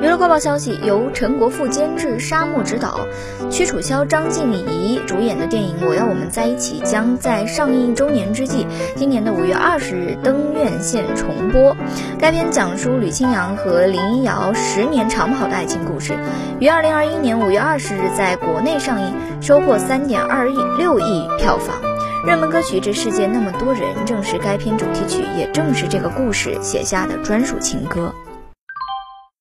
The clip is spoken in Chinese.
娱乐快报消息，由陈国富监制、沙漠执导，屈楚萧、张婧仪主演的电影《我要我们在一起》将在上映周年之际，今年的五月二十日登院线重播。该片讲述吕青阳和林瑶十年长跑的爱情故事，于二零二一年五月二十日在国内上映，收获三点二亿六亿票房。热门歌曲《这世界那么多人》正是该片主题曲，也正是这个故事写下的专属情歌。